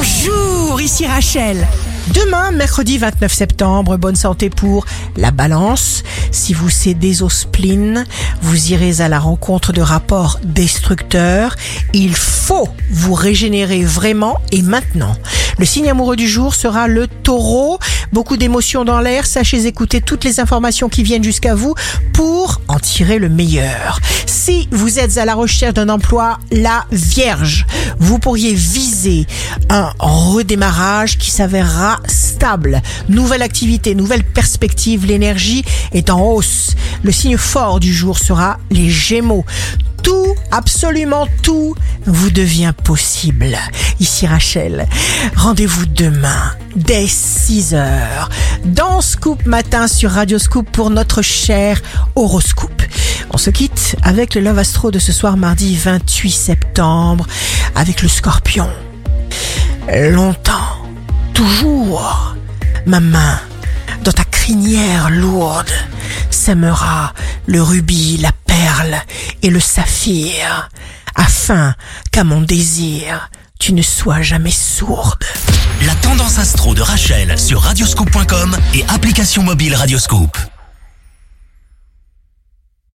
Bonjour, ici Rachel. Demain, mercredi 29 septembre, bonne santé pour la balance. Si vous cédez au spleen, vous irez à la rencontre de rapports destructeurs. Il faut vous régénérer vraiment et maintenant. Le signe amoureux du jour sera le taureau. Beaucoup d'émotions dans l'air. Sachez écouter toutes les informations qui viennent jusqu'à vous pour en tirer le meilleur. Si vous êtes à la recherche d'un emploi, la vierge, vous pourriez viser un redémarrage qui s'avérera stable. Nouvelle activité, nouvelle perspective, l'énergie est en hausse. Le signe fort du jour sera les gémeaux tout, absolument tout vous devient possible. Ici Rachel, rendez-vous demain dès 6 heures dans Scoop Matin sur Radio Scoop pour notre cher horoscope. On se quitte avec le Love Astro de ce soir mardi 28 septembre avec le scorpion. Longtemps, toujours, ma main dans ta crinière lourde sèmera le rubis, la perle et le saphir, afin qu'à mon désir, tu ne sois jamais sourde. La tendance astro de Rachel sur radioscope.com et application mobile Radioscope.